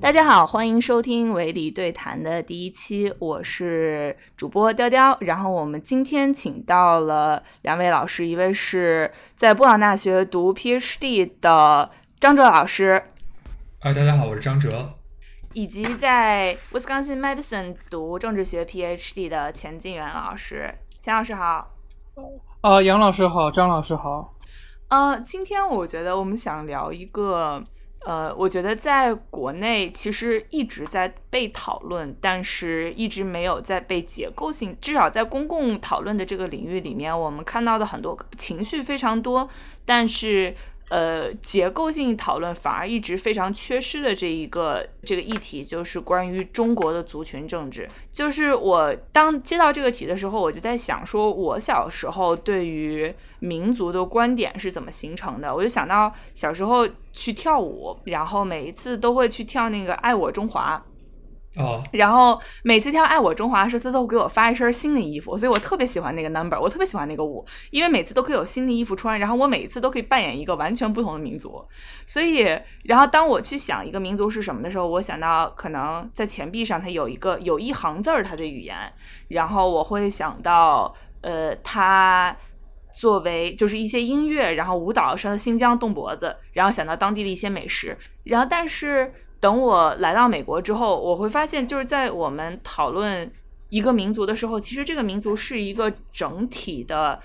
大家好，欢迎收听维理对谈的第一期，我是主播雕雕。然后我们今天请到了两位老师，一位是在布朗大学读 PhD 的张哲老师，啊，大家好，我是张哲，以及在 Wisconsin Medicine 读政治学 PhD 的钱进元老师。钱老师好。啊，杨老师好，张老师好。呃，今天我觉得我们想聊一个。呃，我觉得在国内其实一直在被讨论，但是一直没有在被结构性，至少在公共讨论的这个领域里面，我们看到的很多情绪非常多，但是。呃，结构性讨论反而一直非常缺失的这一个这个议题，就是关于中国的族群政治。就是我当接到这个题的时候，我就在想，说我小时候对于民族的观点是怎么形成的？我就想到小时候去跳舞，然后每一次都会去跳那个《爱我中华》。然后每次跳《爱我中华》时，他都会给我发一身新的衣服，所以我特别喜欢那个 number，我特别喜欢那个舞，因为每次都可以有新的衣服穿，然后我每一次都可以扮演一个完全不同的民族。所以，然后当我去想一个民族是什么的时候，我想到可能在钱币上它有一个有一行字儿，它的语言，然后我会想到，呃，它作为就是一些音乐，然后舞蹈上的新疆动脖子，然后想到当地的一些美食，然后但是。等我来到美国之后，我会发现，就是在我们讨论一个民族的时候，其实这个民族是一个整体的，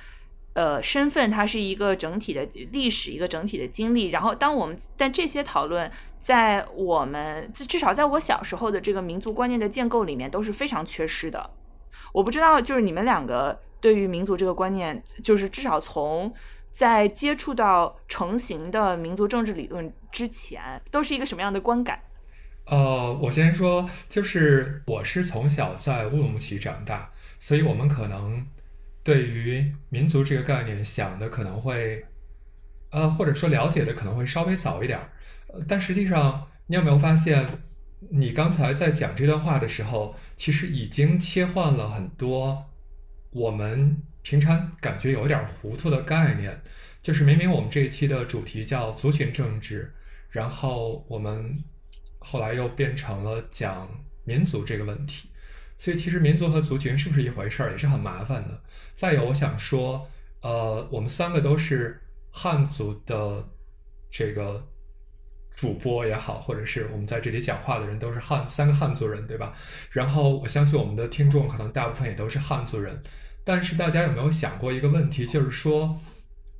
呃，身份，它是一个整体的历史，一个整体的经历。然后，当我们但这些讨论在我们至少在我小时候的这个民族观念的建构里面都是非常缺失的。我不知道，就是你们两个对于民族这个观念，就是至少从在接触到成型的民族政治理论。之前都是一个什么样的观感？呃，我先说，就是我是从小在乌鲁木齐长大，所以我们可能对于民族这个概念想的可能会，呃，或者说了解的可能会稍微早一点。但实际上，你有没有发现，你刚才在讲这段话的时候，其实已经切换了很多我们平常感觉有点糊涂的概念。就是明明我们这一期的主题叫族群政治。然后我们后来又变成了讲民族这个问题，所以其实民族和族群是不是一回事儿，也是很麻烦的。再有，我想说，呃，我们三个都是汉族的这个主播也好，或者是我们在这里讲话的人都是汉三个汉族人，对吧？然后我相信我们的听众可能大部分也都是汉族人，但是大家有没有想过一个问题，就是说，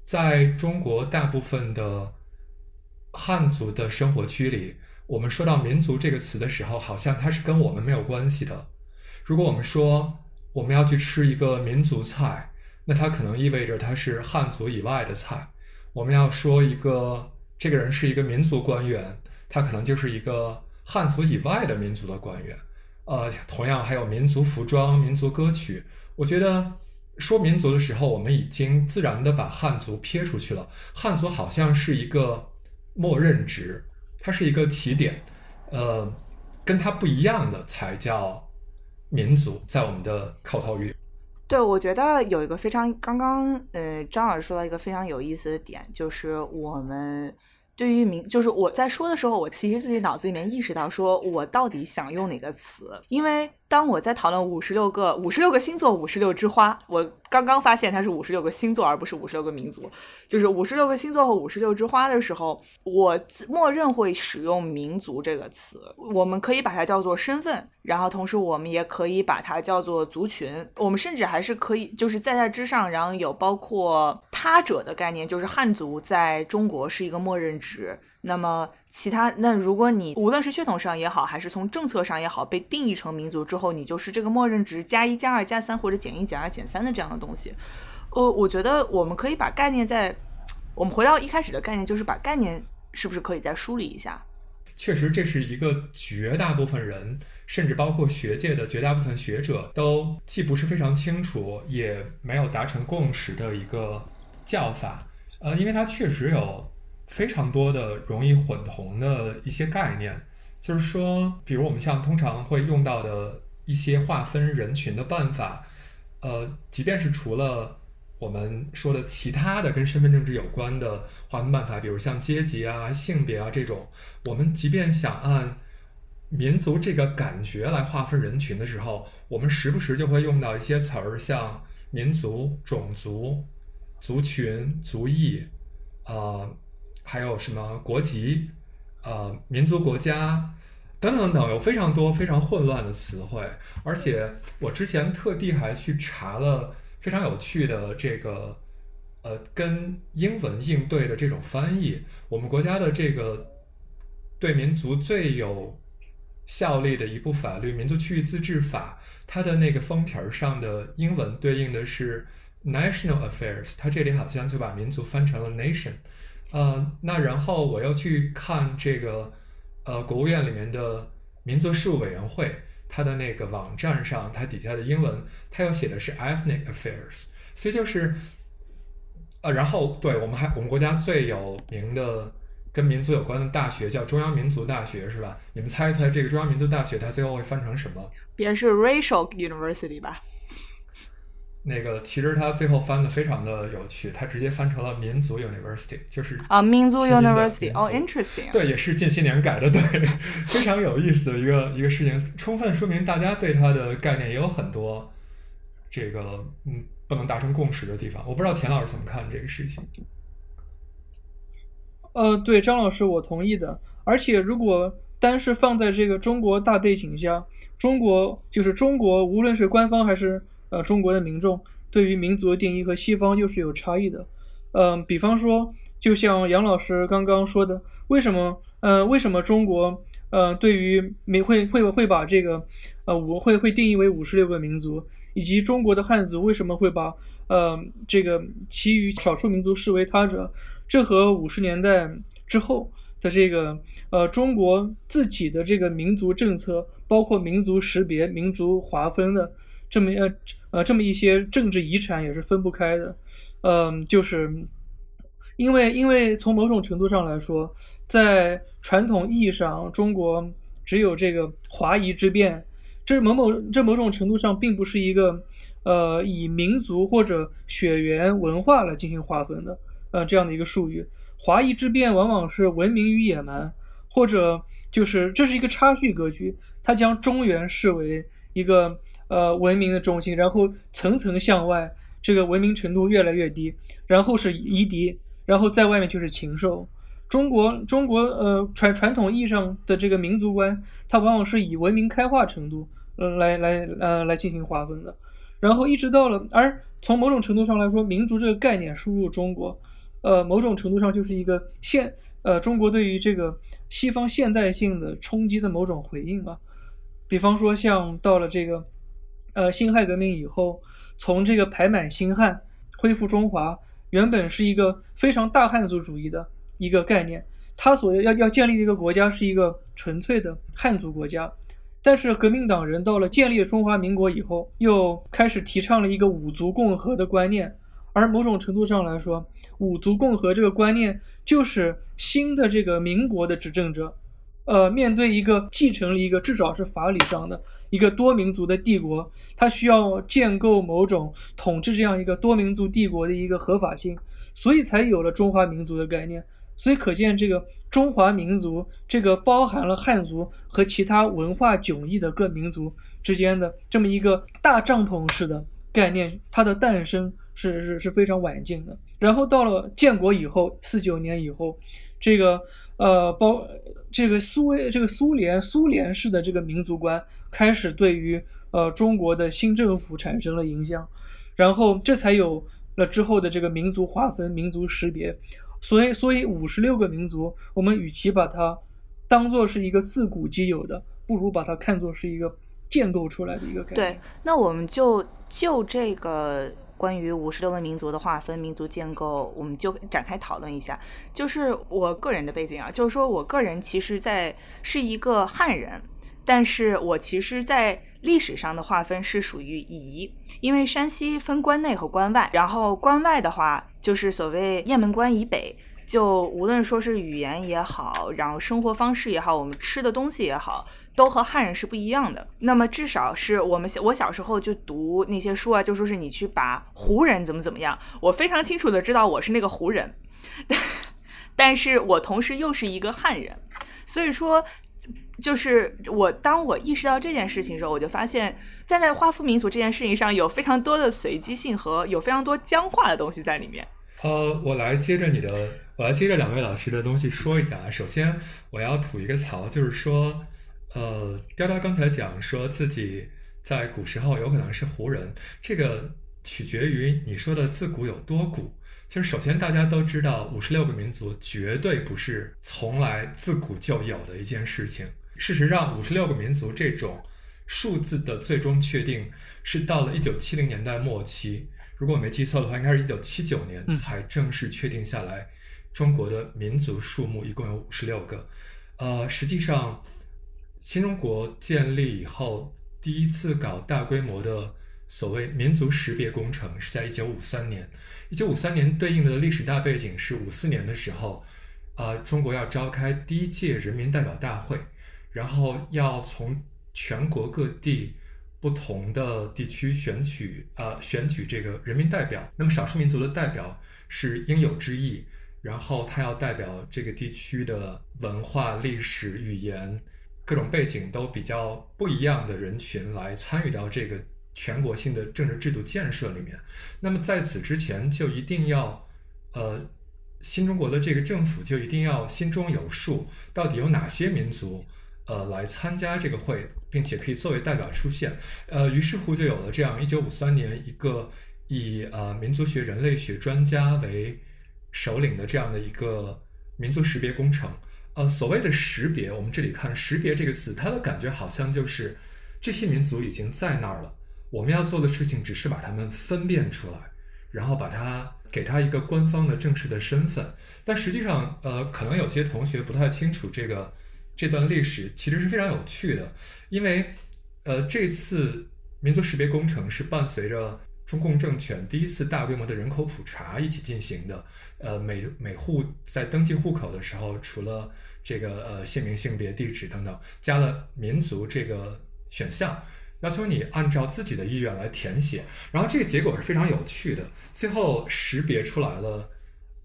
在中国大部分的。汉族的生活区里，我们说到民族这个词的时候，好像它是跟我们没有关系的。如果我们说我们要去吃一个民族菜，那它可能意味着它是汉族以外的菜。我们要说一个这个人是一个民族官员，他可能就是一个汉族以外的民族的官员。呃，同样还有民族服装、民族歌曲。我觉得说民族的时候，我们已经自然的把汉族撇出去了。汉族好像是一个。默认值，它是一个起点，呃，跟它不一样的才叫民族，在我们的口头语。对，我觉得有一个非常刚刚，呃，张老师说到一个非常有意思的点，就是我们对于民，就是我在说的时候，我其实自己脑子里面意识到，说我到底想用哪个词，因为。当我在讨论五十六个五十六个星座五十六枝花，我刚刚发现它是五十六个星座，而不是五十六个民族，就是五十六个星座和五十六枝花的时候，我默认会使用民族这个词。我们可以把它叫做身份，然后同时我们也可以把它叫做族群。我们甚至还是可以，就是在在之上，然后有包括他者的概念，就是汉族在中国是一个默认值。那么。其他那如果你无论是血统上也好，还是从政策上也好，被定义成民族之后，你就是这个默认值加一加二加三或者减一减二减三的这样的东西。呃，我觉得我们可以把概念在，我们回到一开始的概念，就是把概念是不是可以再梳理一下？确实，这是一个绝大部分人，甚至包括学界的绝大部分学者都既不是非常清楚，也没有达成共识的一个叫法。呃，因为它确实有。非常多的容易混同的一些概念，就是说，比如我们像通常会用到的一些划分人群的办法，呃，即便是除了我们说的其他的跟身份政治有关的划分办法，比如像阶级啊、性别啊这种，我们即便想按民族这个感觉来划分人群的时候，我们时不时就会用到一些词儿，像民族、种族、族群、族裔，啊，还有什么国籍，呃，民族国家等等等，有非常多非常混乱的词汇。而且我之前特地还去查了非常有趣的这个，呃，跟英文应对的这种翻译。我们国家的这个对民族最有效力的一部法律《民族区域自治法》，它的那个封皮儿上的英文对应的是 national affairs，它这里好像就把民族翻成了 nation。呃，那然后我又去看这个呃国务院里面的民族事务委员会，它的那个网站上，它底下的英文，它又写的是 ethnic affairs，所以就是呃，然后对我们还我们国家最有名的。跟民族有关的大学叫中央民族大学，是吧？你们猜一猜，这个中央民族大学它最后会翻成什么？别是 Racial University 吧？那个其实他最后翻的非常的有趣，他直接翻成了民族 University，就是啊，民族 University 哦，interesting。对，也是近些年改的，对，非常有意思的一个一个事情，充分说明大家对它的概念也有很多这个嗯不能达成共识的地方。我不知道钱老师怎么看这个事情。呃，对，张老师，我同意的。而且，如果单是放在这个中国大背景下，中国就是中国，无论是官方还是呃中国的民众，对于民族的定义和西方又是有差异的。嗯、比方说，就像杨老师刚刚说的，为什么呃为什么中国呃对于民会会会把这个呃五会会定义为五十六个民族，以及中国的汉族为什么会把呃这个其余少数民族视为他者？这和五十年代之后的这个呃中国自己的这个民族政策，包括民族识别、民族划分的这么呃呃这么一些政治遗产也是分不开的。嗯、就是因为因为从某种程度上来说，在传统意义上，中国只有这个华夷之变，这某某这某种程度上并不是一个呃以民族或者血缘文化来进行划分的。呃，这样的一个术语，华夷之变往往是文明与野蛮，或者就是这是一个差序格局，它将中原视为一个呃文明的中心，然后层层向外，这个文明程度越来越低，然后是夷狄，然后在外面就是禽兽。中国中国呃传传统意义上的这个民族观，它往往是以文明开化程度来来呃来进行划分的，然后一直到了，而从某种程度上来说，民族这个概念输入中国。呃，某种程度上就是一个现呃中国对于这个西方现代性的冲击的某种回应吧。比方说，像到了这个呃辛亥革命以后，从这个排满新汉恢复中华，原本是一个非常大汉族主义的一个概念，他所要要建立的一个国家是一个纯粹的汉族国家。但是革命党人到了建立中华民国以后，又开始提倡了一个五族共和的观念，而某种程度上来说，五族共和这个观念，就是新的这个民国的执政者，呃，面对一个继承了一个至少是法理上的一个多民族的帝国，它需要建构某种统治这样一个多民族帝国的一个合法性，所以才有了中华民族的概念。所以可见，这个中华民族这个包含了汉族和其他文化迥异的各民族之间的这么一个大帐篷式的概念，它的诞生是是是非常晚近的。然后到了建国以后，四九年以后，这个呃包这个苏维这个苏联苏联式的这个民族观开始对于呃中国的新政府产生了影响，然后这才有了之后的这个民族划分、民族识别。所以，所以五十六个民族，我们与其把它当做是一个自古既有的，不如把它看作是一个建构出来的一个概念。对，那我们就就这个关于五十六个民族的划分、民族建构，我们就展开讨论一下。就是我个人的背景啊，就是说我个人其实在是一个汉人，但是我其实，在历史上的划分是属于夷，因为山西分关内和关外，然后关外的话就是所谓雁门关以北，就无论说是语言也好，然后生活方式也好，我们吃的东西也好，都和汉人是不一样的。那么至少是我们小我小时候就读那些书啊，就说是你去把胡人怎么怎么样，我非常清楚的知道我是那个胡人，但是我同时又是一个汉人，所以说。就是我，当我意识到这件事情的时候，我就发现，站在华夫民族这件事情上，有非常多的随机性和有非常多僵化的东西在里面。呃，我来接着你的，我来接着两位老师的东西说一下啊。首先，我要吐一个槽，就是说，呃，雕雕刚才讲说自己在古时候有可能是胡人，这个取决于你说的自古有多古。其实首先大家都知道，五十六个民族绝对不是从来自古就有的一件事情。事实上，五十六个民族这种数字的最终确定是到了一九七零年代末期，如果我没记错的话，应该是一九七九年才正式确定下来。中国的民族数目一共有五十六个。呃，实际上，新中国建立以后，第一次搞大规模的所谓民族识别工程是在一九五三年。一九五三年对应的历史大背景是五四年的时候，呃，中国要召开第一届人民代表大会。然后要从全国各地不同的地区选取，呃，选举这个人民代表。那么少数民族的代表是应有之义，然后他要代表这个地区的文化、历史、语言各种背景都比较不一样的人群来参与到这个全国性的政治制度建设里面。那么在此之前，就一定要，呃，新中国的这个政府就一定要心中有数，到底有哪些民族。呃，来参加这个会，并且可以作为代表出现。呃，于是乎就有了这样一九五三年一个以呃民族学、人类学专家为首领的这样的一个民族识别工程。呃，所谓的识别，我们这里看“识别”这个词，它的感觉好像就是这些民族已经在那儿了，我们要做的事情只是把它们分辨出来，然后把它给它一个官方的正式的身份。但实际上，呃，可能有些同学不太清楚这个。这段历史其实是非常有趣的，因为，呃，这次民族识别工程是伴随着中共政权第一次大规模的人口普查一起进行的。呃，每每户在登记户口的时候，除了这个呃姓名、性别、地址等等，加了民族这个选项，要求你按照自己的意愿来填写。然后这个结果是非常有趣的，最后识别出来了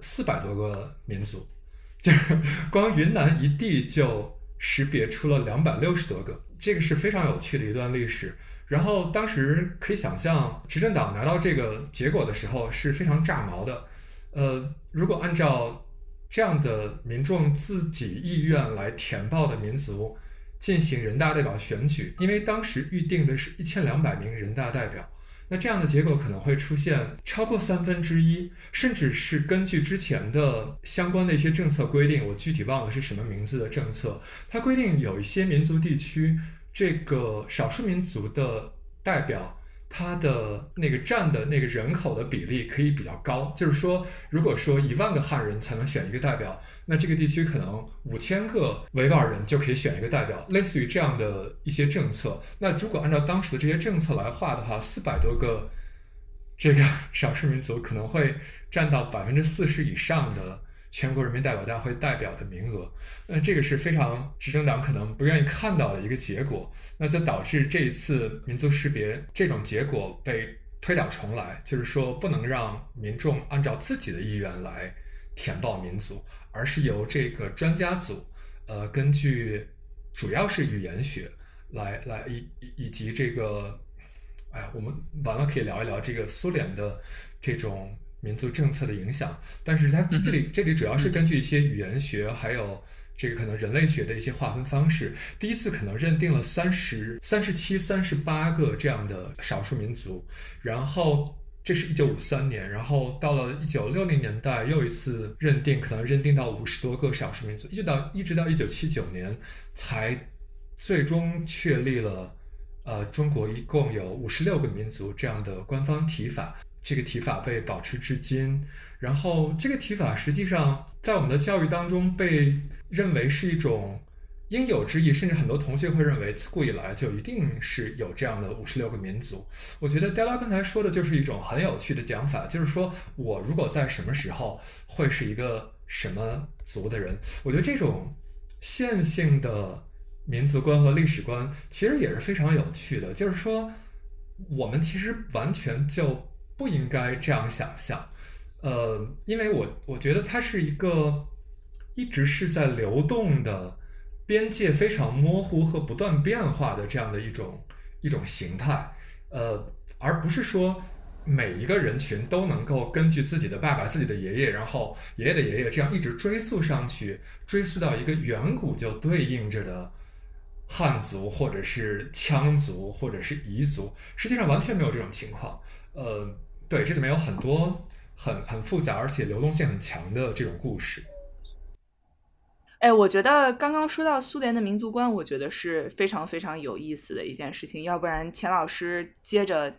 四百多个民族，就是光云南一地就。识别出了两百六十多个，这个是非常有趣的一段历史。然后当时可以想象，执政党拿到这个结果的时候是非常炸毛的。呃，如果按照这样的民众自己意愿来填报的民族进行人大代表选举，因为当时预定的是一千两百名人大代表。那这样的结果可能会出现超过三分之一，甚至是根据之前的相关的一些政策规定，我具体忘了是什么名字的政策，它规定有一些民族地区，这个少数民族的代表。它的那个占的那个人口的比例可以比较高，就是说，如果说一万个汉人才能选一个代表，那这个地区可能五千个维吾尔人就可以选一个代表，类似于这样的一些政策。那如果按照当时的这些政策来画的话，四百多个这个少数民族可能会占到百分之四十以上的。全国人民代表大会代表的名额，那这个是非常执政党可能不愿意看到的一个结果，那就导致这一次民族识别这种结果被推倒重来，就是说不能让民众按照自己的意愿来填报民族，而是由这个专家组，呃，根据主要是语言学来来以以以及这个，哎，我们完了可以聊一聊这个苏联的这种。民族政策的影响，但是它这里这里主要是根据一些语言学，还有这个可能人类学的一些划分方式，第一次可能认定了三十三十七、三十八个这样的少数民族，然后这是一九五三年，然后到了一九六零年代又一次认定，可能认定到五十多个少数民族，一直到一直到一九七九年才最终确立了，呃，中国一共有五十六个民族这样的官方提法。这个提法被保持至今，然后这个提法实际上在我们的教育当中被认为是一种应有之义，甚至很多同学会认为自古以来就一定是有这样的五十六个民族。我觉得戴拉刚才说的就是一种很有趣的讲法，就是说我如果在什么时候会是一个什么族的人。我觉得这种线性的民族观和历史观其实也是非常有趣的。就是说，我们其实完全就不应该这样想象。呃，因为我我觉得它是一个一直是在流动的。边界非常模糊和不断变化的这样的一种一种形态，呃，而不是说每一个人群都能够根据自己的爸爸、自己的爷爷，然后爷爷的爷爷这样一直追溯上去，追溯到一个远古就对应着的汉族，或者是羌族，或者是彝族，实际上完全没有这种情况。呃，对，这里面有很多很很复杂而且流动性很强的这种故事。哎，我觉得刚刚说到苏联的民族观，我觉得是非常非常有意思的一件事情。要不然钱老师接着。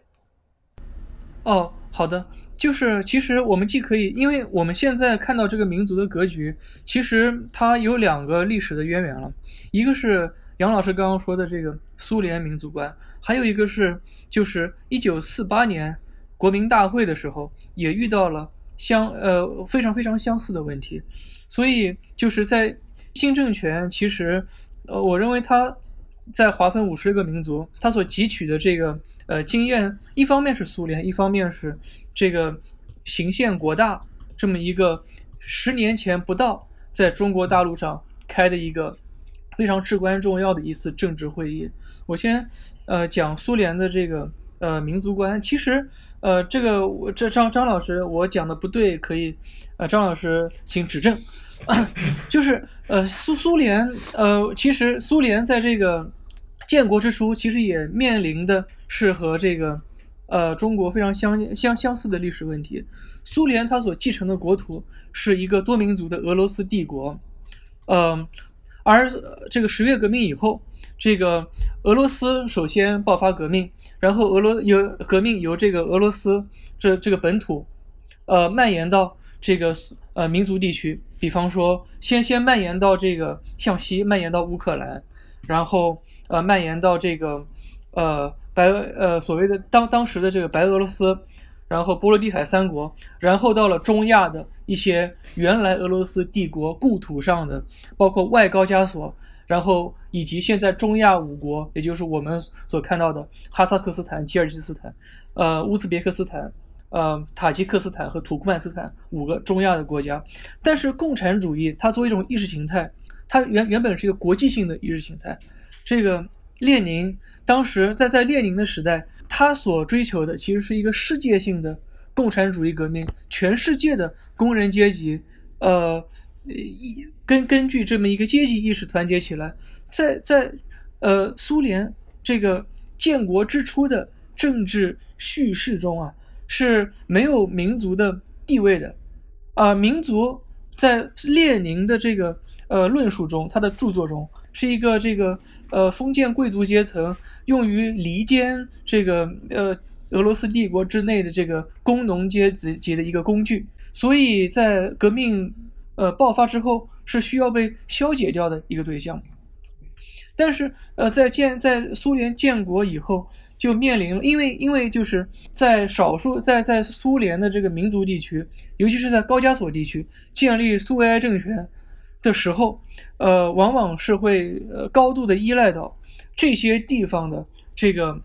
哦，好的，就是其实我们既可以，因为我们现在看到这个民族的格局，其实它有两个历史的渊源了。一个是杨老师刚刚说的这个苏联民族观，还有一个是就是一九四八年国民大会的时候也遇到了相呃非常非常相似的问题，所以就是在。新政权其实，呃，我认为他在划分五十个民族，他所汲取的这个呃经验，一方面是苏联，一方面是这个行宪国大这么一个十年前不到在中国大陆上开的一个非常至关重要的一次政治会议。我先呃讲苏联的这个呃民族观，其实呃这个我这张张老师我讲的不对，可以呃张老师请指正。就是呃苏苏联呃其实苏联在这个建国之初其实也面临的是和这个呃中国非常相相相似的历史问题。苏联它所继承的国土是一个多民族的俄罗斯帝国，嗯，而这个十月革命以后，这个俄罗斯首先爆发革命，然后俄罗由革命由这个俄罗斯这这个本土呃蔓延到这个呃民族地区。比方说，先先蔓延到这个向西，蔓延到乌克兰，然后呃蔓延到这个呃白呃所谓的当当时的这个白俄罗斯，然后波罗的海三国，然后到了中亚的一些原来俄罗斯帝国故土上的，包括外高加索，然后以及现在中亚五国，也就是我们所看到的哈萨克斯坦、吉尔吉斯坦、呃乌兹别克斯坦。呃，塔吉克斯坦和土库曼斯坦五个中亚的国家，但是共产主义它作为一种意识形态，它原原本是一个国际性的意识形态。这个列宁当时在在列宁的时代，他所追求的其实是一个世界性的共产主义革命，全世界的工人阶级，呃，一根根据这么一个阶级意识团结起来，在在呃苏联这个建国之初的政治叙事中啊。是没有民族的地位的，啊，民族在列宁的这个呃论述中，他的著作中是一个这个呃封建贵族阶层用于离间这个呃俄罗斯帝国之内的这个工农阶级级的一个工具，所以在革命呃爆发之后是需要被消解掉的一个对象，但是呃在建在苏联建国以后。就面临了，因为因为就是在少数在在苏联的这个民族地区，尤其是在高加索地区建立苏维埃政权的时候，呃，往往是会呃高度的依赖到这些地方的这个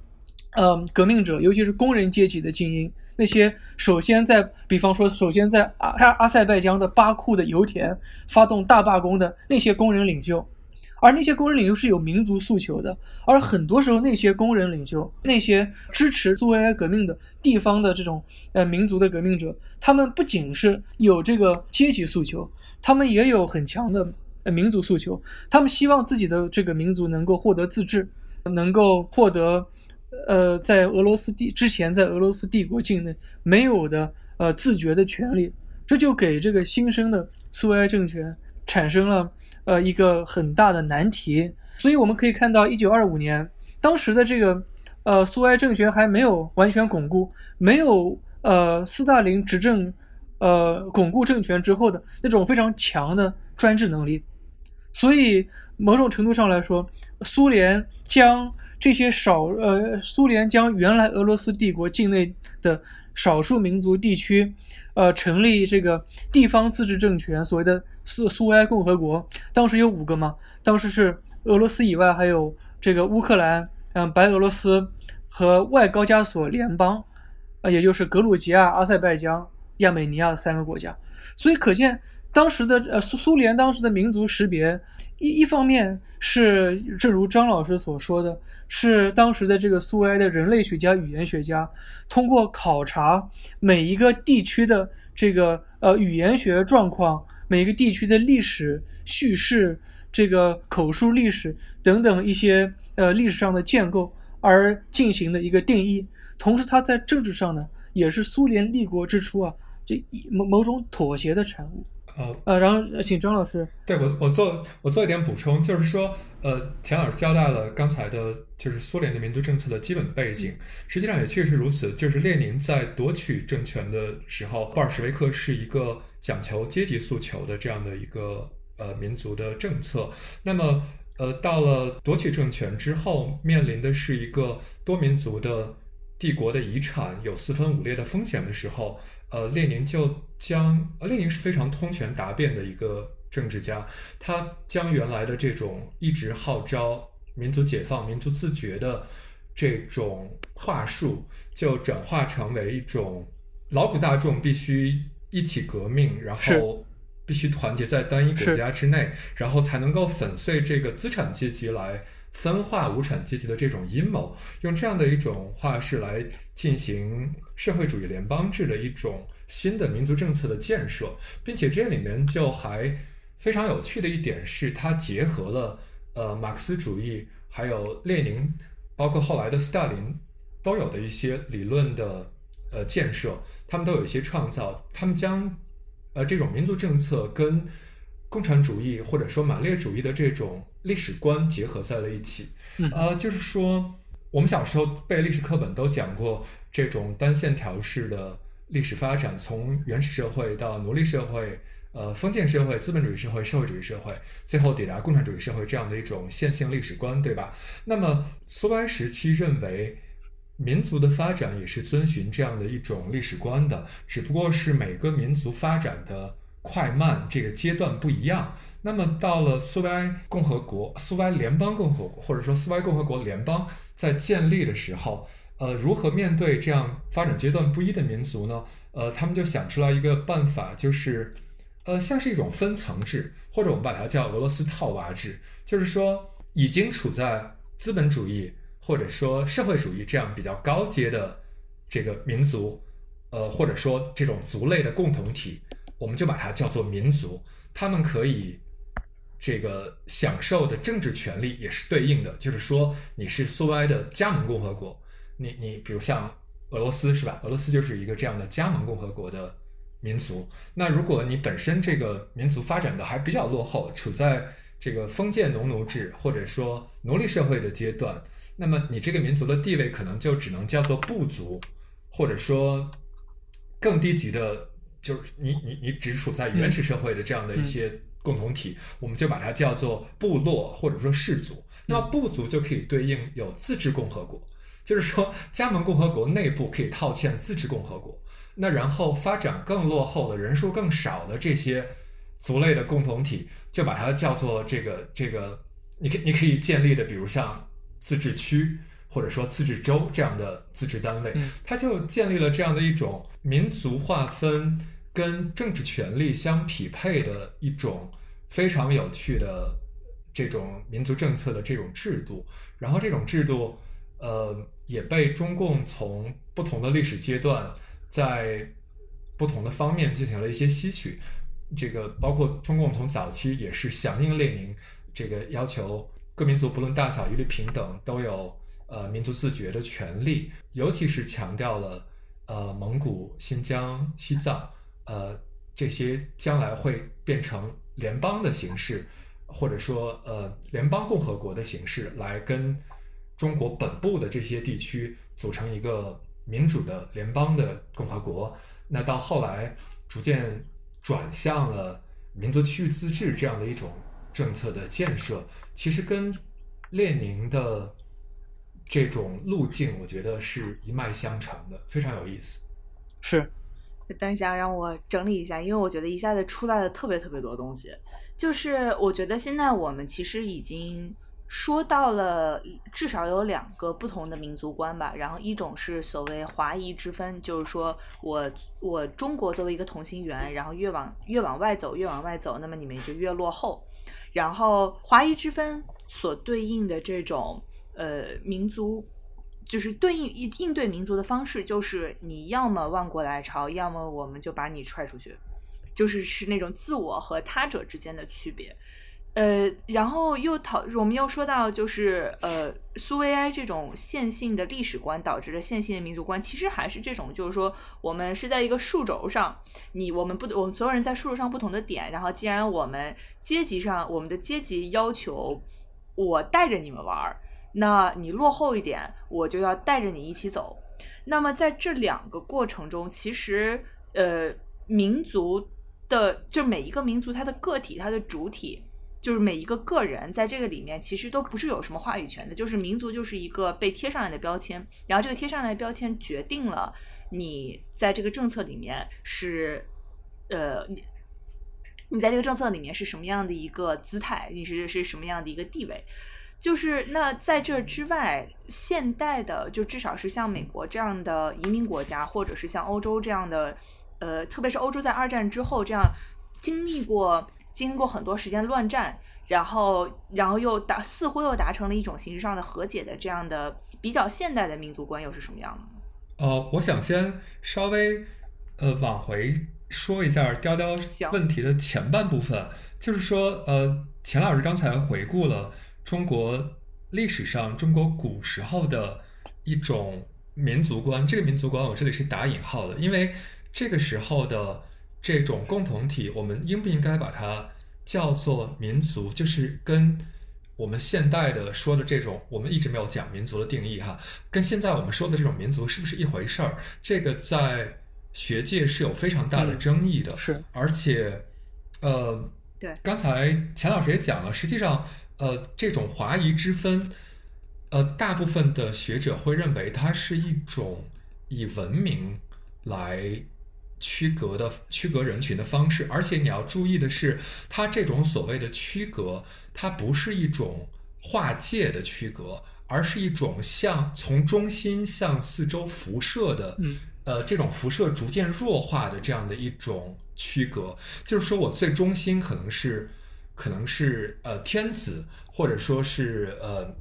呃革命者，尤其是工人阶级的精英，那些首先在比方说首先在阿阿塞拜疆的巴库的油田发动大罢工的那些工人领袖。而那些工人领袖是有民族诉求的，而很多时候那些工人领袖、那些支持苏维埃革命的地方的这种呃民族的革命者，他们不仅是有这个阶级诉求，他们也有很强的呃民族诉求。他们希望自己的这个民族能够获得自治，能够获得呃在俄罗斯帝之前在俄罗斯帝国境内没有的呃自觉的权利。这就给这个新生的苏维埃政权产生了。呃，一个很大的难题，所以我们可以看到，一九二五年，当时的这个呃苏维埃政权还没有完全巩固，没有呃斯大林执政呃巩固政权之后的那种非常强的专制能力，所以某种程度上来说，苏联将这些少呃苏联将原来俄罗斯帝国境内的少数民族地区，呃，成立这个地方自治政权，所谓的苏苏维埃共和国。当时有五个嘛，当时是俄罗斯以外还有这个乌克兰、嗯，白俄罗斯和外高加索联邦，啊，也就是格鲁吉亚、阿塞拜疆、亚美尼亚三个国家。所以可见当时的呃苏苏联当时的民族识别。一一方面是，正如张老师所说的，是当时的这个苏维埃的人类学家、语言学家，通过考察每一个地区的这个呃语言学状况，每一个地区的历史叙事、这个口述历史等等一些呃历史上的建构而进行的一个定义。同时，它在政治上呢，也是苏联立国之初啊，这某某种妥协的产物。呃呃，然后请张老师。对我，我做我做一点补充，就是说，呃，钱老师交代了刚才的，就是苏联的民族政策的基本背景，实际上也确实如此。就是列宁在夺取政权的时候，布尔什维克是一个讲求阶级诉求的这样的一个呃民族的政策。那么，呃，到了夺取政权之后，面临的是一个多民族的帝国的遗产有四分五裂的风险的时候。呃，列宁就将，呃，列宁是非常通权达变的一个政治家，他将原来的这种一直号召民族解放、民族自觉的这种话术，就转化成为一种劳苦大众必须一起革命，然后必须团结在单一国家之内，然后才能够粉碎这个资产阶级来。分化无产阶级的这种阴谋，用这样的一种话式来进行社会主义联邦制的一种新的民族政策的建设，并且这里面就还非常有趣的一点是，它结合了呃马克思主义，还有列宁，包括后来的斯大林都有的一些理论的呃建设，他们都有一些创造，他们将呃这种民族政策跟。共产主义或者说马列主义的这种历史观结合在了一起，呃，就是说我们小时候背历史课本都讲过这种单线条式的历史发展，从原始社会到奴隶社会，呃，封建社会、资本主义社会、社会主义社会，最后抵达共产主义社会这样的一种线性历史观，对吧？那么苏维埃时期认为民族的发展也是遵循这样的一种历史观的，只不过是每个民族发展的。快慢这个阶段不一样，那么到了苏维埃共和国、苏维埃联邦共和国，或者说苏维埃共和国联邦在建立的时候，呃，如何面对这样发展阶段不一的民族呢？呃，他们就想出来一个办法，就是，呃，像是一种分层制，或者我们把它叫俄罗斯套娃制，就是说已经处在资本主义或者说社会主义这样比较高阶的这个民族，呃，或者说这种族类的共同体。我们就把它叫做民族，他们可以这个享受的政治权利也是对应的，就是说你是苏维埃的加盟共和国，你你比如像俄罗斯是吧？俄罗斯就是一个这样的加盟共和国的民族。那如果你本身这个民族发展的还比较落后，处在这个封建农奴制或者说奴隶社会的阶段，那么你这个民族的地位可能就只能叫做部族，或者说更低级的。就是你你你只处在原始社会的这样的一些共同体，我们就把它叫做部落或者说氏族。那么部族就可以对应有自治共和国，就是说加盟共和国内部可以套嵌自治共和国。那然后发展更落后的人数更少的这些族类的共同体，就把它叫做这个这个，你可你可以建立的，比如像自治区。或者说自治州这样的自治单位，它就建立了这样的一种民族划分跟政治权力相匹配的一种非常有趣的这种民族政策的这种制度。然后这种制度，呃，也被中共从不同的历史阶段，在不同的方面进行了一些吸取。这个包括中共从早期也是响应列宁这个要求，各民族不论大小一律平等，都有。呃，民族自觉的权利，尤其是强调了呃，蒙古、新疆、西藏，呃，这些将来会变成联邦的形式，或者说呃，联邦共和国的形式，来跟中国本部的这些地区组成一个民主的联邦的共和国。那到后来逐渐转向了民族区域自治这样的一种政策的建设，其实跟列宁的。这种路径，我觉得是一脉相承的，非常有意思。是。等一下，让我整理一下，因为我觉得一下子出来了特别特别多东西。就是我觉得现在我们其实已经说到了至少有两个不同的民族观吧。然后一种是所谓华夷之分，就是说我我中国作为一个同心圆，然后越往越往外走，越往外走，那么你们就越落后。然后华夷之分所对应的这种呃民族。就是对应应应对民族的方式，就是你要么万国来朝，要么我们就把你踹出去，就是是那种自我和他者之间的区别。呃，然后又讨，我们又说到，就是呃，苏维埃这种线性的历史观导致的线性的民族观，其实还是这种，就是说我们是在一个数轴上，你我们不，我们所有人在数轴上不同的点，然后既然我们阶级上，我们的阶级要求我带着你们玩儿。那你落后一点，我就要带着你一起走。那么在这两个过程中，其实呃，民族的就每一个民族它的个体、它的主体，就是每一个个人在这个里面，其实都不是有什么话语权的。就是民族就是一个被贴上来的标签，然后这个贴上来的标签决定了你在这个政策里面是呃，你你在这个政策里面是什么样的一个姿态，你是是什么样的一个地位。就是那在这之外，现代的就至少是像美国这样的移民国家，或者是像欧洲这样的，呃，特别是欧洲在二战之后这样经历过经历过很多时间乱战，然后然后又达似乎又达成了一种形式上的和解的这样的比较现代的民族观又是什么样的呢？呃，我想先稍微呃往回说一下雕雕问题的前半部分，就是说呃，钱老师刚才回顾了。中国历史上，中国古时候的一种民族观，这个民族观我这里是打引号的，因为这个时候的这种共同体，我们应不应该把它叫做民族？就是跟我们现代的说的这种，我们一直没有讲民族的定义哈，跟现在我们说的这种民族是不是一回事儿？这个在学界是有非常大的争议的，是，而且，呃，对，刚才钱老师也讲了，实际上。呃，这种华夷之分，呃，大部分的学者会认为它是一种以文明来区隔的区隔人群的方式，而且你要注意的是，它这种所谓的区隔，它不是一种划界的区隔，而是一种向从中心向四周辐射的，呃，这种辐射逐渐弱化的这样的一种区隔，就是说我最中心可能是。可能是呃天子，或者说是呃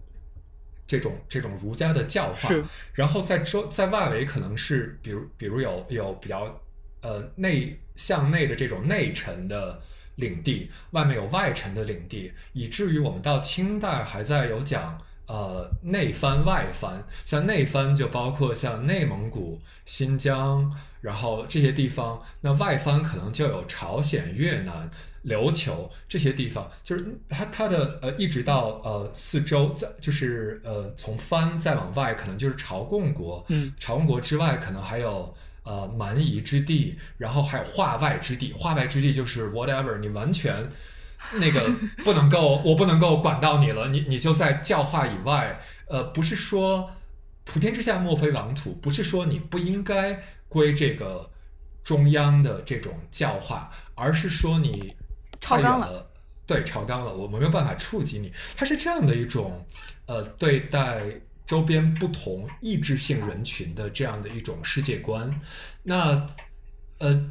这种这种儒家的教化，然后在周在外围可能是比如比如有有比较呃内向内的这种内臣的领地，外面有外臣的领地，以至于我们到清代还在有讲呃内藩外藩，像内藩就包括像内蒙古、新疆，然后这些地方，那外藩可能就有朝鲜、越南。琉球这些地方，就是它它的呃，一直到呃四周，在就是呃从藩再往外，可能就是朝贡国。嗯，朝贡国之外，可能还有呃蛮夷之地，然后还有化外之地。化外之地就是 whatever，你完全那个不能够，我不能够管到你了。你你就在教化以外。呃，不是说普天之下莫非王土，不是说你不应该归这个中央的这种教化，而是说你。超纲了，对，超纲了，我们没有办法触及你。它是这样的一种，呃，对待周边不同意志性人群的这样的一种世界观。那，呃，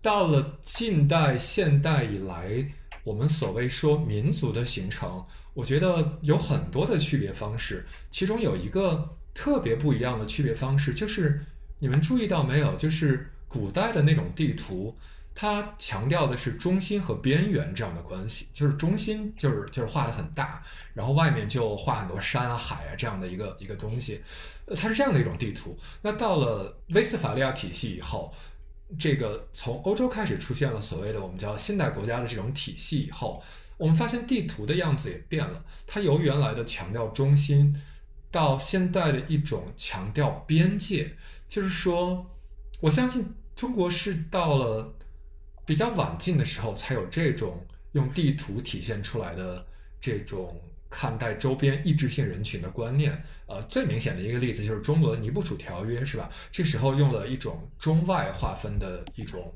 到了近代、现代以来，我们所谓说民族的形成，我觉得有很多的区别方式。其中有一个特别不一样的区别方式，就是你们注意到没有？就是古代的那种地图。它强调的是中心和边缘这样的关系，就是中心就是就是画的很大，然后外面就画很多山啊海啊这样的一个一个东西，呃，它是这样的一种地图。那到了威斯法利亚体系以后，这个从欧洲开始出现了所谓的我们叫现代国家的这种体系以后，我们发现地图的样子也变了，它由原来的强调中心，到现在的一种强调边界，就是说，我相信中国是到了。比较晚近的时候，才有这种用地图体现出来的这种看待周边抑制性人群的观念。呃，最明显的一个例子就是中俄尼布楚条约，是吧？这时候用了一种中外划分的一种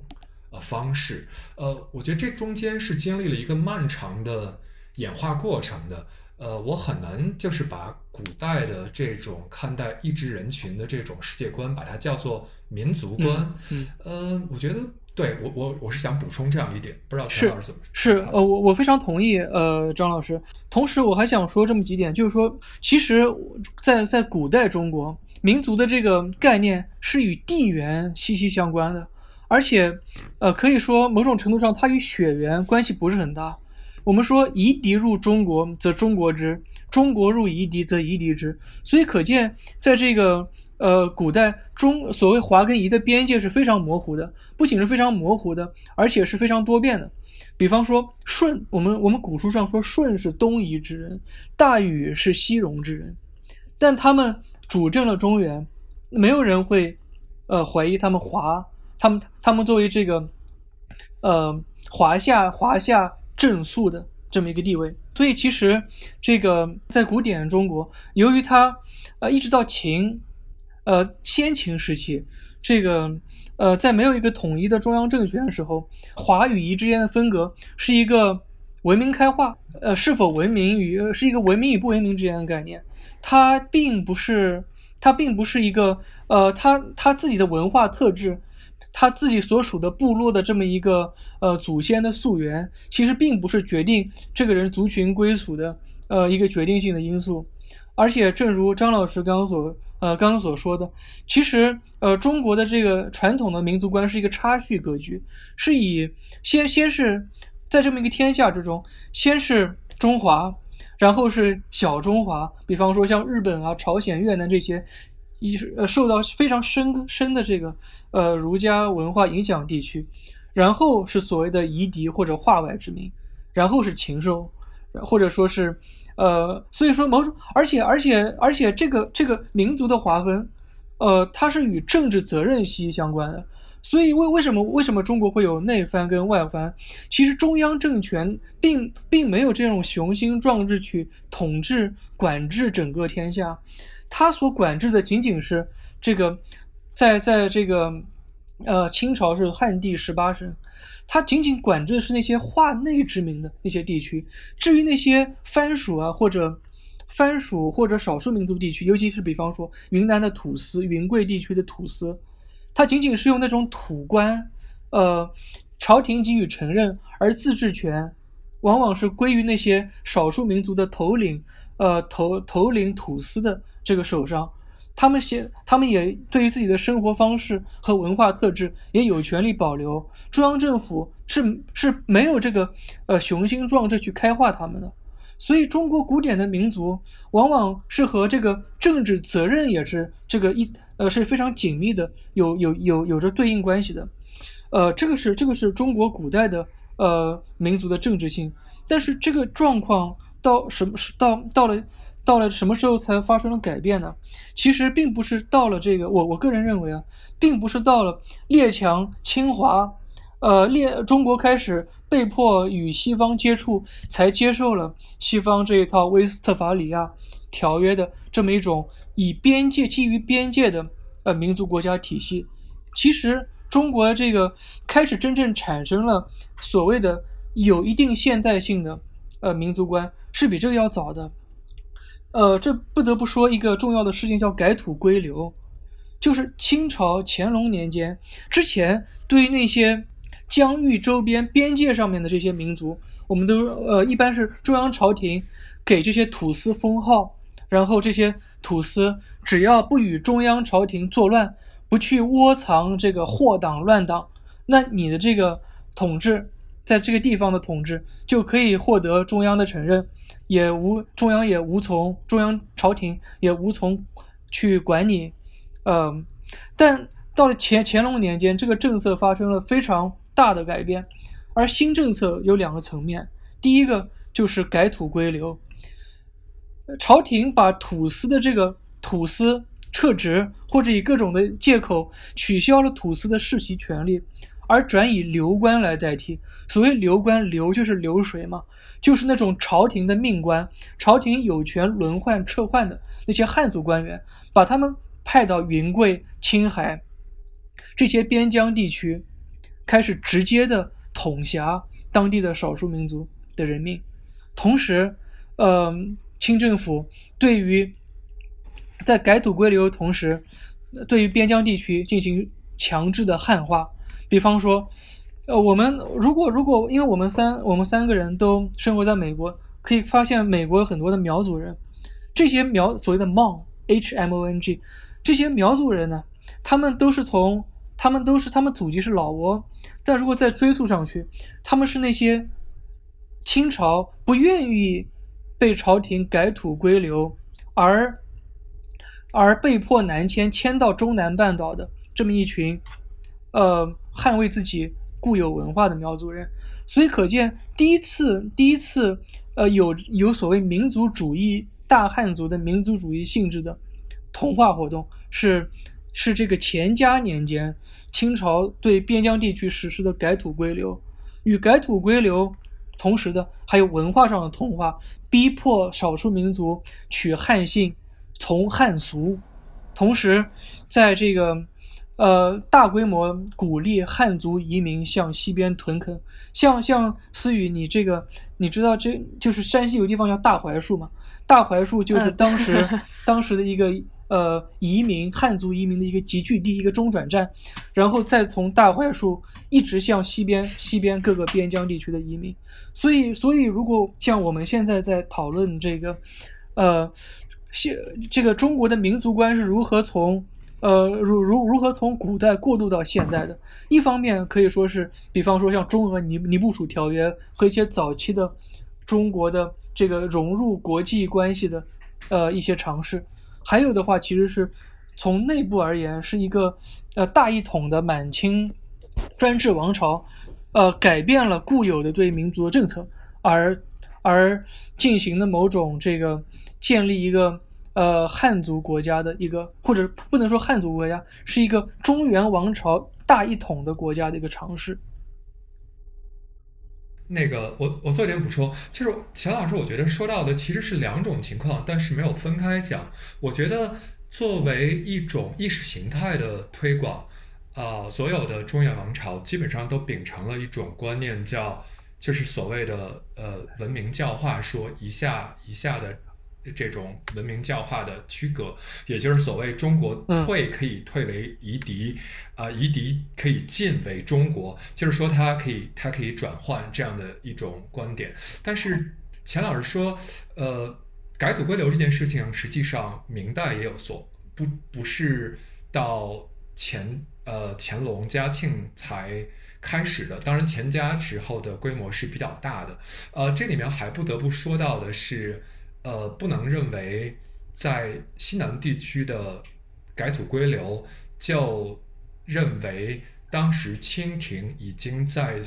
呃方式。呃，我觉得这中间是经历了一个漫长的演化过程的。呃，我很难就是把古代的这种看待抑制人群的这种世界观，把它叫做民族观。嗯，呃，我觉得对我我我是想补充这样一点，不知道陈老师怎么是呃，我我非常同意呃张老师。同时我还想说这么几点，就是说，其实，在在古代中国，民族的这个概念是与地缘息息相关的，而且呃可以说某种程度上它与血缘关系不是很大。我们说夷狄入中国，则中国之；中国入夷狄，则夷狄之。所以可见，在这个呃古代中，所谓华跟夷的边界是非常模糊的，不仅是非常模糊的，而且是非常多变的。比方说舜，我们我们古书上说舜是东夷之人，大禹是西戎之人，但他们主政了中原，没有人会呃怀疑他们华，他们他们作为这个呃华夏华夏。正肃的这么一个地位，所以其实这个在古典中国，由于他呃一直到秦呃先秦时期，这个呃在没有一个统一的中央政权的时候，华与夷之间的分隔是一个文明开化呃是否文明与是一个文明与不文明之间的概念，它并不是它并不是一个呃它它自己的文化特质。他自己所属的部落的这么一个呃祖先的溯源，其实并不是决定这个人族群归属的呃一个决定性的因素。而且，正如张老师刚刚所呃刚刚所说的，其实呃中国的这个传统的民族观是一个差序格局，是以先先是在这么一个天下之中，先是中华，然后是小中华，比方说像日本啊、朝鲜、越南这些。一是呃受到非常深深的这个呃儒家文化影响地区，然后是所谓的夷狄或者化外之民，然后是禽兽，或者说是呃所以说某种而且而且而且这个这个民族的划分，呃它是与政治责任息息相关的，所以为为什么为什么中国会有内藩跟外藩？其实中央政权并并没有这种雄心壮志去统治管制整个天下。他所管制的仅仅是这个，在在这个呃清朝是汉地十八省，他仅仅管制的是那些化内之民的那些地区。至于那些藩属啊或者藩属或者少数民族地区，尤其是比方说云南的土司、云贵地区的土司，他仅仅是用那种土官，呃朝廷给予承认，而自治权往往是归于那些少数民族的头领，呃头头领土司的。这个手上，他们先，他们也对于自己的生活方式和文化特质也有权利保留。中央政府是是没有这个呃雄心壮志去开化他们的。所以，中国古典的民族往往是和这个政治责任也是这个一呃是非常紧密的，有有有有着对应关系的。呃，这个是这个是中国古代的呃民族的政治性。但是这个状况到什么是到到了。到了什么时候才发生了改变呢？其实并不是到了这个，我我个人认为啊，并不是到了列强侵华，呃列中国开始被迫与西方接触，才接受了西方这一套威斯特伐利亚条约的这么一种以边界基于边界的呃民族国家体系。其实中国这个开始真正产生了所谓的有一定现代性的呃民族观，是比这个要早的。呃，这不得不说一个重要的事情，叫改土归流，就是清朝乾隆年间之前，对于那些疆域周边边界上面的这些民族，我们都呃一般是中央朝廷给这些土司封号，然后这些土司只要不与中央朝廷作乱，不去窝藏这个祸党乱党，那你的这个统治在这个地方的统治就可以获得中央的承认。也无中央也无从中央朝廷也无从去管你，呃，但到了乾乾隆年间，这个政策发生了非常大的改变，而新政策有两个层面，第一个就是改土归流，朝廷把土司的这个土司撤职，或者以各种的借口取消了土司的世袭权利，而转以流官来代替。所谓流官，流就是流水嘛，就是那种朝廷的命官，朝廷有权轮换撤换的那些汉族官员，把他们派到云贵、青海这些边疆地区，开始直接的统辖当地的少数民族的人民。同时，呃，清政府对于在改土归流同时，对于边疆地区进行强制的汉化，比方说，呃，我们如果如果，因为我们三我们三个人都生活在美国，可以发现美国有很多的苗族人，这些苗所谓的 Mon H M O N G，这些苗族人呢，他们都是从他们都是他们祖籍是老挝，但如果再追溯上去，他们是那些清朝不愿意被朝廷改土归流而。而被迫南迁，迁到中南半岛的这么一群，呃，捍卫自己固有文化的苗族人，所以可见第一次，第一次，呃，有有所谓民族主义大汉族的民族主义性质的同化活动，是是这个乾嘉年间清朝对边疆地区实施的改土归流，与改土归流同时的还有文化上的同化，逼迫少数民族取汉姓。从汉俗，同时在这个呃大规模鼓励汉族移民向西边屯垦，像像思雨，你这个你知道这就是山西有地方叫大槐树嘛？大槐树就是当时 当时的一个呃移民汉族移民的一个集聚地，一个中转站，然后再从大槐树一直向西边西边各个边疆地区的移民。所以所以如果像我们现在在讨论这个呃。现这个中国的民族观是如何从呃如如如何从古代过渡到现代的？一方面可以说是，比方说像中俄尼尼布楚条约和一些早期的中国的这个融入国际关系的呃一些尝试；还有的话，其实是从内部而言，是一个呃大一统的满清专制王朝呃改变了固有的对民族的政策，而而进行的某种这个。建立一个呃汉族国家的一个，或者不能说汉族国家，是一个中原王朝大一统的国家的一个尝试。那个，我我做一点补充，就是钱老师，我觉得说到的其实是两种情况，但是没有分开讲。我觉得作为一种意识形态的推广，啊，所有的中原王朝基本上都秉承了一种观念，叫就是所谓的呃文明教化，说一下一下的。这种文明教化的区隔，也就是所谓中国退可以退为夷狄，啊，夷狄可以进为中国，就是说它可以它可以转换这样的一种观点。但是钱老师说，呃，改土归流这件事情，实际上明代也有所不不是到乾呃乾隆嘉庆才开始的，当然乾嘉时候的规模是比较大的。呃，这里面还不得不说到的是。呃，不能认为在西南地区的改土归流，就认为当时清廷已经在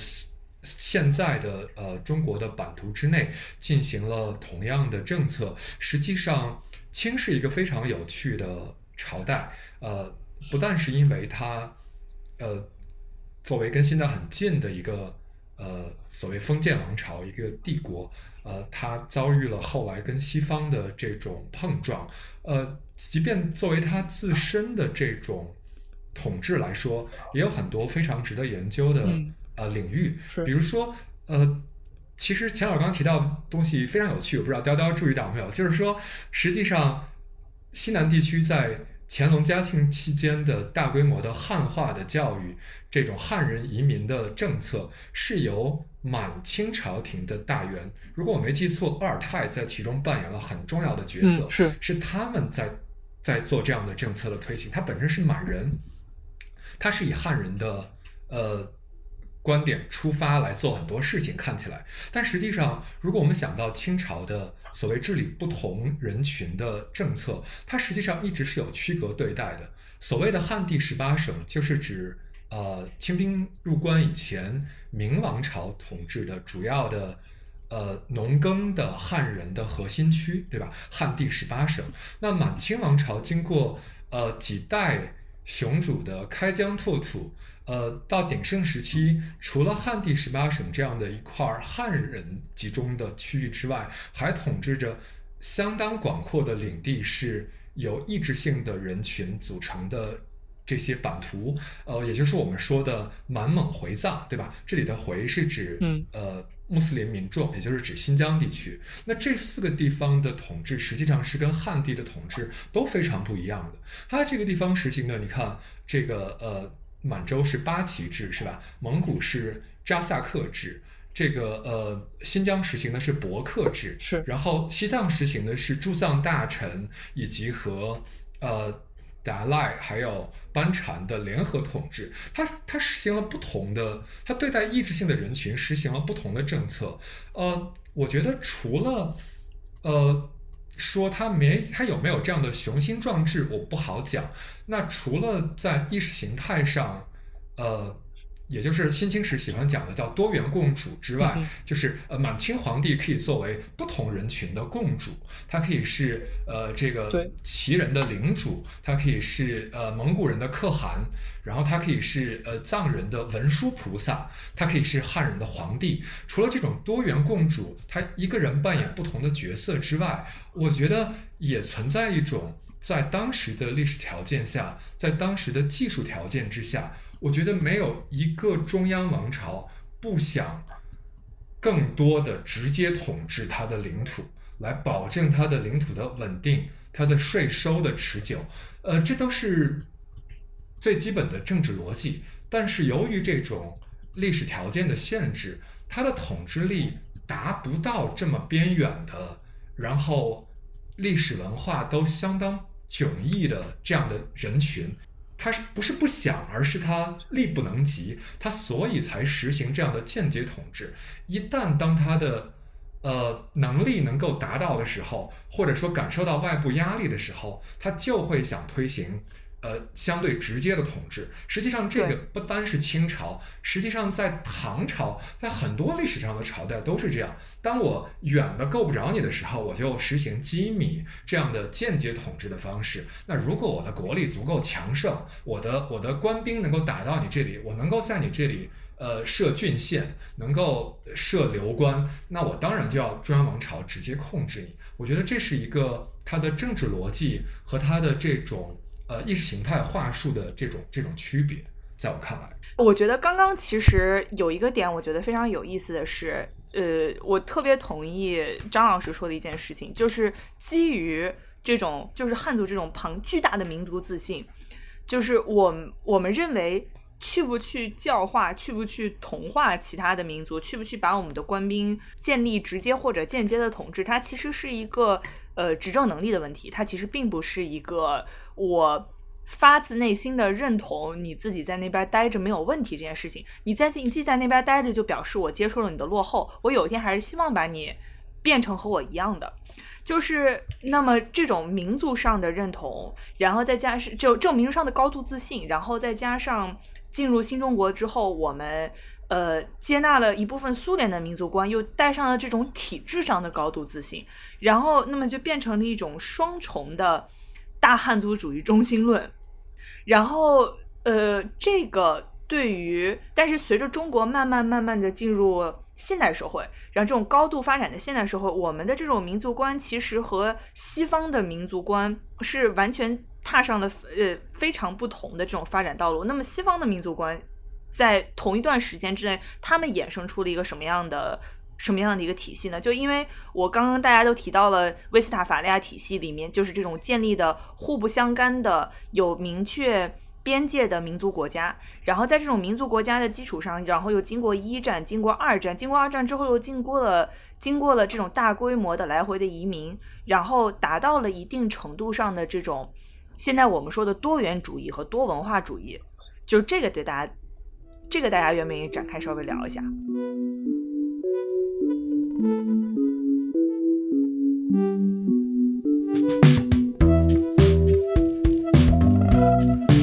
现在的呃中国的版图之内进行了同样的政策。实际上，清是一个非常有趣的朝代。呃，不但是因为它呃作为跟现在很近的一个呃所谓封建王朝一个帝国。呃，它遭遇了后来跟西方的这种碰撞，呃，即便作为它自身的这种统治来说，也有很多非常值得研究的呃领域，比如说，呃，其实钱老刚提到的东西非常有趣，我不知道雕雕注意到没有，就是说，实际上西南地区在乾隆、嘉庆期间的大规模的汉化的教育，这种汉人移民的政策是由。满清朝廷的大员，如果我没记错，鄂尔泰在其中扮演了很重要的角色，是是他们在在做这样的政策的推行。他本身是满人，他是以汉人的呃观点出发来做很多事情，看起来，但实际上，如果我们想到清朝的所谓治理不同人群的政策，它实际上一直是有区隔对待的。所谓的汉地十八省，就是指。呃，清兵入关以前，明王朝统治的主要的呃农耕的汉人的核心区，对吧？汉地十八省。那满清王朝经过呃几代雄主的开疆拓土，呃，到鼎盛时期，除了汉地十八省这样的一块汉人集中的区域之外，还统治着相当广阔的领地，是由意志性的人群组成的这些版图，呃，也就是我们说的满蒙回藏，对吧？这里的回是指，嗯，呃。穆斯林民众，也就是指新疆地区，那这四个地方的统治实际上是跟汉地的统治都非常不一样的。它这个地方实行的，你看这个呃，满洲是八旗制是吧？蒙古是扎萨克制，这个呃，新疆实行的是伯克制，是，然后西藏实行的是驻藏大臣以及和呃。达赖还有班禅的联合统治，他他实行了不同的，他对待意志性的人群实行了不同的政策。呃，我觉得除了呃说他没他有没有这样的雄心壮志，我不好讲。那除了在意识形态上，呃。也就是新清史喜欢讲的叫多元共主之外，就是呃满清皇帝可以作为不同人群的共主，他可以是呃这个旗人的领主，他可以是呃蒙古人的可汗，然后他可以是呃藏人的文殊菩萨，他可以是汉人的皇帝。除了这种多元共主，他一个人扮演不同的角色之外，我觉得也存在一种在当时的历史条件下，在当时的技术条件之下。我觉得没有一个中央王朝不想更多的直接统治它的领土，来保证它的领土的稳定，它的税收的持久。呃，这都是最基本的政治逻辑。但是由于这种历史条件的限制，它的统治力达不到这么边远的，然后历史文化都相当迥异的这样的人群。他是不是不想，而是他力不能及，他所以才实行这样的间接统治。一旦当他的呃能力能够达到的时候，或者说感受到外部压力的时候，他就会想推行。呃，相对直接的统治，实际上这个不单是清朝，实际上在唐朝，在很多历史上的朝代都是这样。当我远的够不着你的时候，我就实行机密这样的间接统治的方式。那如果我的国力足够强盛，我的我的官兵能够打到你这里，我能够在你这里呃设郡县，能够设流官，那我当然就要中央王朝直接控制你。我觉得这是一个它的政治逻辑和它的这种。呃，意识形态话术的这种这种区别，在我看来，我觉得刚刚其实有一个点，我觉得非常有意思的是，呃，我特别同意张老师说的一件事情，就是基于这种就是汉族这种庞巨大的民族自信，就是我我们认为去不去教化，去不去同化其他的民族，去不去把我们的官兵建立直接或者间接的统治，它其实是一个呃执政能力的问题，它其实并不是一个。我发自内心的认同你自己在那边待着没有问题这件事情。你在你既在那边待着，就表示我接受了你的落后。我有一天还是希望把你变成和我一样的。就是那么这种民族上的认同，然后再加上就这种民族上的高度自信，然后再加上进入新中国之后，我们呃接纳了一部分苏联的民族观，又带上了这种体制上的高度自信，然后那么就变成了一种双重的。大汉族主义中心论，然后呃，这个对于，但是随着中国慢慢慢慢的进入现代社会，然后这种高度发展的现代社会，我们的这种民族观其实和西方的民族观是完全踏上了呃非常不同的这种发展道路。那么西方的民族观在同一段时间之内，他们衍生出了一个什么样的？什么样的一个体系呢？就因为我刚刚大家都提到了威斯塔法利亚体系里面，就是这种建立的互不相干的、有明确边界的民族国家。然后在这种民族国家的基础上，然后又经过一战、经过二战、经过二战之后又经过了经过了这种大规模的来回的移民，然后达到了一定程度上的这种现在我们说的多元主义和多文化主义。就这个对大家，这个大家愿不愿意展开稍微聊一下 thank you.